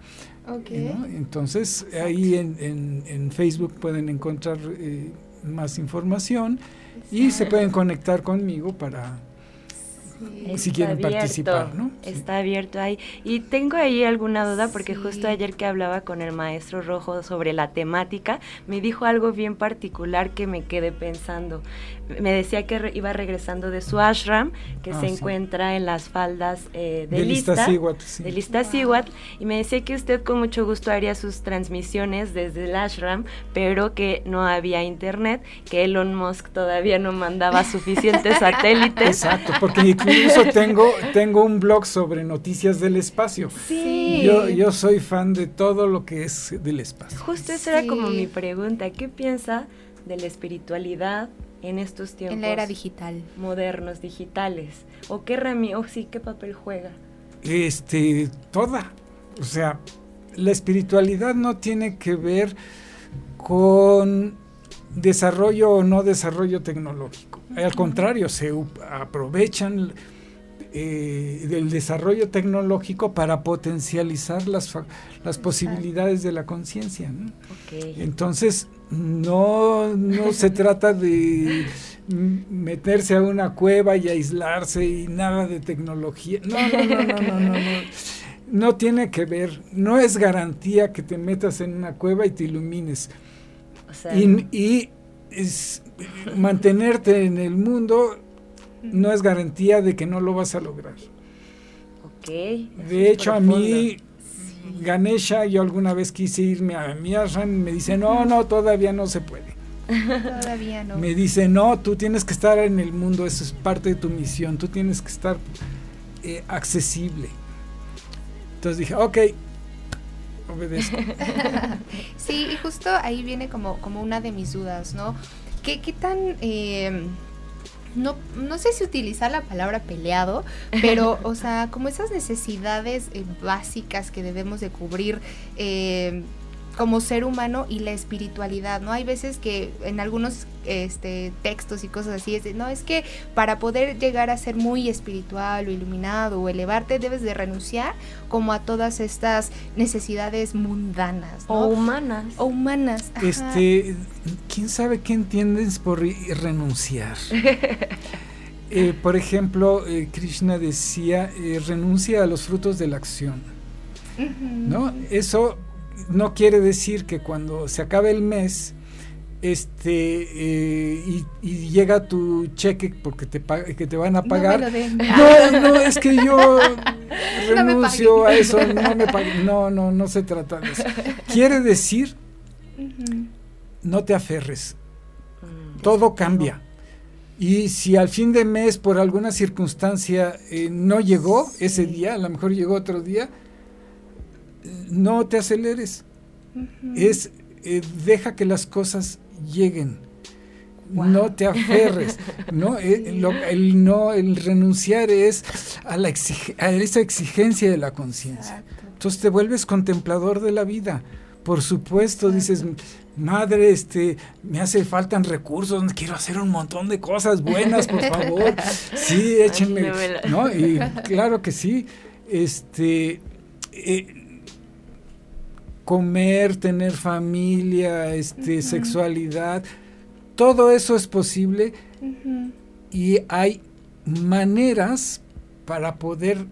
entonces ahí en, en- en Facebook pueden encontrar eh, más información y se pueden conectar conmigo para Sí. si quieren participar, ¿no? Sí. Está abierto ahí. Y tengo ahí alguna duda porque Sí. justo ayer que hablaba con el maestro Rojo sobre la temática, me dijo algo bien particular que me quedé pensando. Me decía que re- iba regresando de su ashram, que Ah, se encuentra en las faldas eh, de, de Lista. De Iztaccíhuatl, y me decía que usted con mucho gusto haría sus transmisiones desde el ashram, pero que no había internet, que Elon Musk todavía no mandaba suficientes (laughs) satélites. Exacto, porque incluso tengo, tengo un blog sobre noticias del espacio. Sí. Yo, yo soy fan de todo lo que es del espacio. Justo esa era como mi pregunta. ¿Qué piensa de la espiritualidad en estos tiempos En la era digital. modernos, digitales? ¿O qué rami o sí, qué papel juega? este, toda. O sea, la espiritualidad no tiene que ver con desarrollo o no desarrollo tecnológico. Al contrario, se aprovechan eh, del desarrollo tecnológico para potencializar las, las posibilidades de la conciencia. Entonces, no, no se (laughs) trata de meterse a una cueva y aislarse y nada de tecnología. No, no, no, no, no, no. no. (laughs) tiene que ver, no es garantía que te metas en una cueva y te ilumines. Y, es, mantenerte en el mundo no es garantía de que no lo vas a lograr. De hecho, a mí, Ganesha, yo alguna vez quise irme a mi y me dice, no, no, todavía no se puede. Todavía no. Me dice, no, tú tienes que estar en el mundo, eso es parte de tu misión, tú tienes que estar eh, accesible. Entonces dije, ok, obedezco. (laughs) sí, y justo ahí viene como, como una de mis dudas, ¿no? ¿Qué, qué tan... Eh, no, no sé si utilizar la palabra peleado, pero, (laughs) o sea, como esas necesidades eh, básicas que debemos de cubrir, eh, como ser humano y la espiritualidad, ¿no? Hay veces que en algunos este, textos y cosas así es de, no, es que para poder llegar a ser muy espiritual o iluminado o elevarte debes de renunciar como a todas estas necesidades mundanas. O humanas. O humanas. Este, ¿quién sabe qué entiendes por renunciar? (laughs) Eh, por ejemplo, eh, Krishna decía, eh, renuncia a los frutos de la acción. ¿No? Eso no quiere decir que cuando se acabe el mes este eh, y, llega tu cheque porque te que te van a pagar. no, no, es que yo (laughs) renuncio a eso no me no no no se trata de eso. Quiere decir no te aferres. Mm, todo cambia. Y si al fin de mes por alguna circunstancia eh, no llegó ese día a lo mejor llegó otro día no te aceleres. Es eh, deja que las cosas lleguen. No te aferres, ¿no? (laughs) Eh, el, no, el renunciar es a, la a esa exigencia de la conciencia. Entonces te vuelves contemplador de la vida. Por supuesto, dices, madre, este, me hace faltan recursos, quiero hacer un montón de cosas buenas, por favor. (laughs) Sí, échenme, ¿no? Y (laughs) claro que sí. Este, eh, comer, tener familia, este, sexualidad, todo eso es posible y hay maneras para poder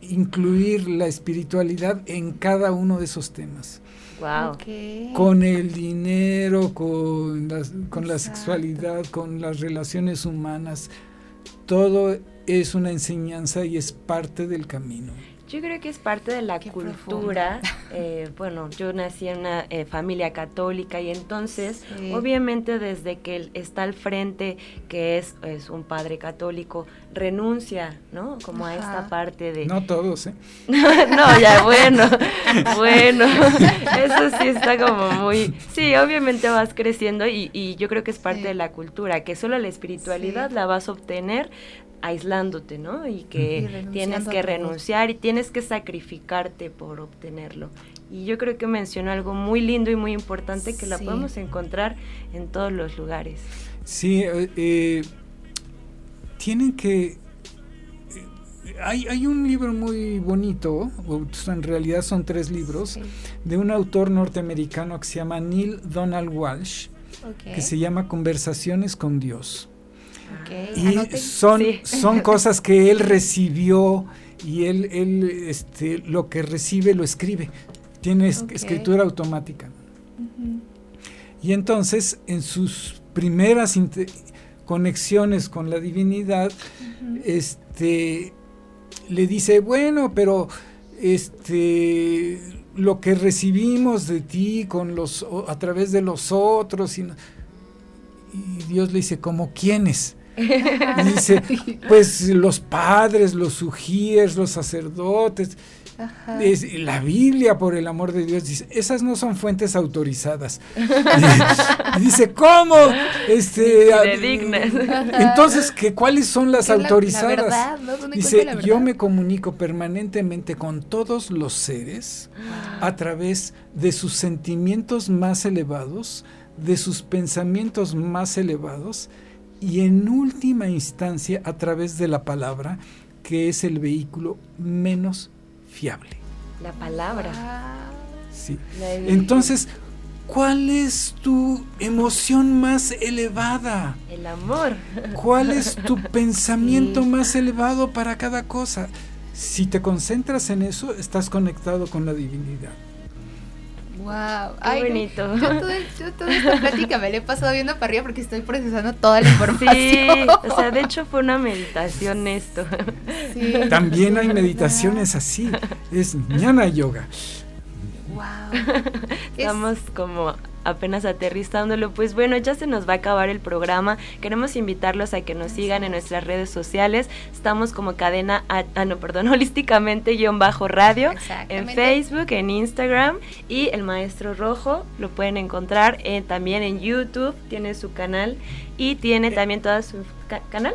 incluir la espiritualidad en cada uno de esos temas. Wow. Con el dinero, con, con la sexualidad, con las relaciones humanas, todo es una enseñanza y es parte del camino. Yo creo que es parte de la cultura. (laughs) Eh, bueno, yo nací en una eh, familia católica y entonces, obviamente, desde que está al frente, que es, es un padre católico, renuncia, ¿no? Como a esta parte de... No todos, ¿eh? (laughs) no, ya, bueno, (laughs) bueno, eso sí está como muy... Sí, obviamente vas creciendo y, y yo creo que es parte de la cultura, que solo la espiritualidad la vas a obtener aislándote, ¿no? Y que tienes que renunciar y tienes que sacrificarte por obtenerlo. Y yo creo que mencionó algo muy lindo y muy importante que la podemos encontrar en todos los lugares. Sí, eh, eh, tienen que... Eh, hay, hay, un libro muy bonito, en realidad son tres libros, de un autor norteamericano que se llama Neil Donald Walsh, que se llama Conversaciones con Dios. Y son, son cosas que él recibió y él, él este, lo que recibe lo escribe. Tiene escritura automática. Y entonces en sus primeras conexiones con la divinidad, este, le dice, bueno, pero este, lo que recibimos de ti con los, a través de los otros, y, y Dios le dice, ¿como quiénes? Y dice, (laughs) pues los padres, los sugíes, los sacerdotes, Ajá. es- la Biblia, por el amor de Dios, dice, esas no son fuentes autorizadas. (laughs) y dice, ¿cómo? Este, ah, (laughs) entonces, ¿qué, ¿cuáles son las Que la- la autorizadas? verdad, ¿no? ¿Dónde dice, la yo verdad?" me comunico permanentemente con todos los seres a través de sus sentimientos más elevados, de sus pensamientos más elevados y en última instancia a través de la palabra, que es el vehículo menos fiable. La palabra. Sí. La Entonces, ¿cuál es tu emoción más elevada? El amor. ¿Cuál es (laughs) tu pensamiento Sí. más elevado para cada cosa? Si te concentras en eso, estás conectado con la divinidad. Wow. Qué bonito. Yo, todo, yo toda esta (laughs) plática me la he pasado viendo para arriba porque estoy procesando toda la Sí, información. o sea, de hecho fue una meditación esto. Sí. También hay (laughs) meditaciones así. Es jnana yoga. Wow. (laughs) Estamos como apenas aterrizándolo. Pues bueno, ya se nos va a acabar el programa. Queremos invitarlos a que nos sigan en nuestras redes sociales. Estamos como cadena, a- ah, no, perdón, (laughs) holísticamente guion bajo radio. En. Facebook, en Instagram y el Maestro Rojo lo pueden encontrar eh, también en YouTube, tiene su canal y tiene también toda su ca- canal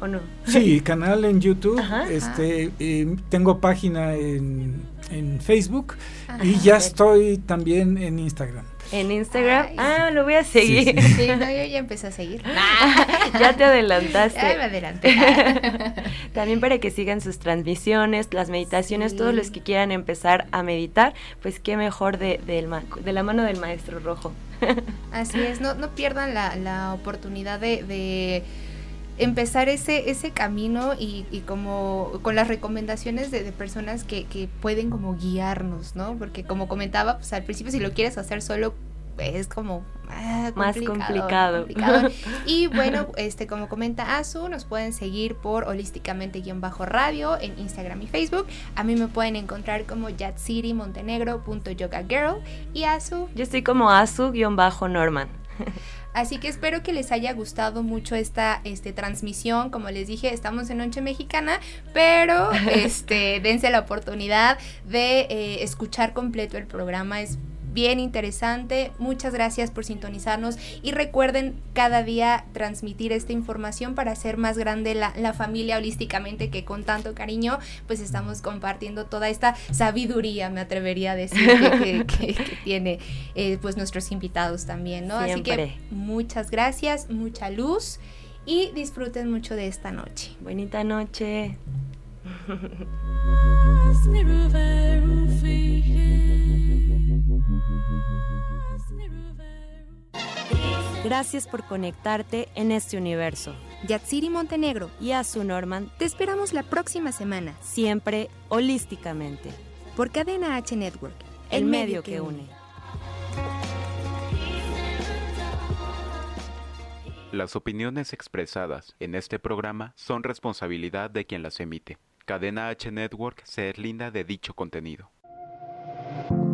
o no? Sí, (laughs) canal en YouTube. Ajá. este, eh, tengo página en, en Facebook Ajá. y ya estoy también en Instagram. En Instagram. Ay. Ah, lo voy a seguir. Sí, no, yo ya empecé a seguir. (laughs) ya te adelantaste. Ay, me adelanté. (laughs) También para que sigan sus transmisiones, las meditaciones, Sí. todos los que quieran empezar a meditar, pues qué mejor de, del ma- de la mano del maestro rojo. (laughs) Así es, no, no pierdan la, la oportunidad de, de empezar ese, ese camino y, y como con las recomendaciones de, de personas que, que pueden como guiarnos, ¿no? Porque como comentaba, pues al principio si lo quieres hacer solo es como ah, Más complicado. complicado. (laughs) Y bueno, este como comenta Azu, nos pueden seguir por holísticamente-radio en Instagram y Facebook. A mí me pueden encontrar como yatsirimontenegro.yogagirl y Azu Yo estoy como Azu-Norman. (laughs) Así que espero que les haya gustado mucho esta este, transmisión. Como les dije, estamos en Noche Mexicana, pero (laughs) este, dense la oportunidad de eh, escuchar completo el programa. Es bien interesante. Muchas gracias por sintonizarnos y recuerden cada día transmitir esta información para hacer más grande la, la familia holísticamente que con tanto cariño pues estamos compartiendo toda esta sabiduría, me atrevería a decir, que, que- que- que tiene eh, pues nuestros invitados también, ¿no? Así que muchas gracias, mucha luz y disfruten mucho de esta noche. Bonita noche. (laughs) Gracias por conectarte en este universo. Yatsiri Montenegro, Y a su Norman, te esperamos la próxima semana siempre holísticamente. por Cadena H Network, El medio que une. Las opiniones expresadas en este programa son responsabilidad de quien las emite. Cadena H Network se deslinda de dicho contenido.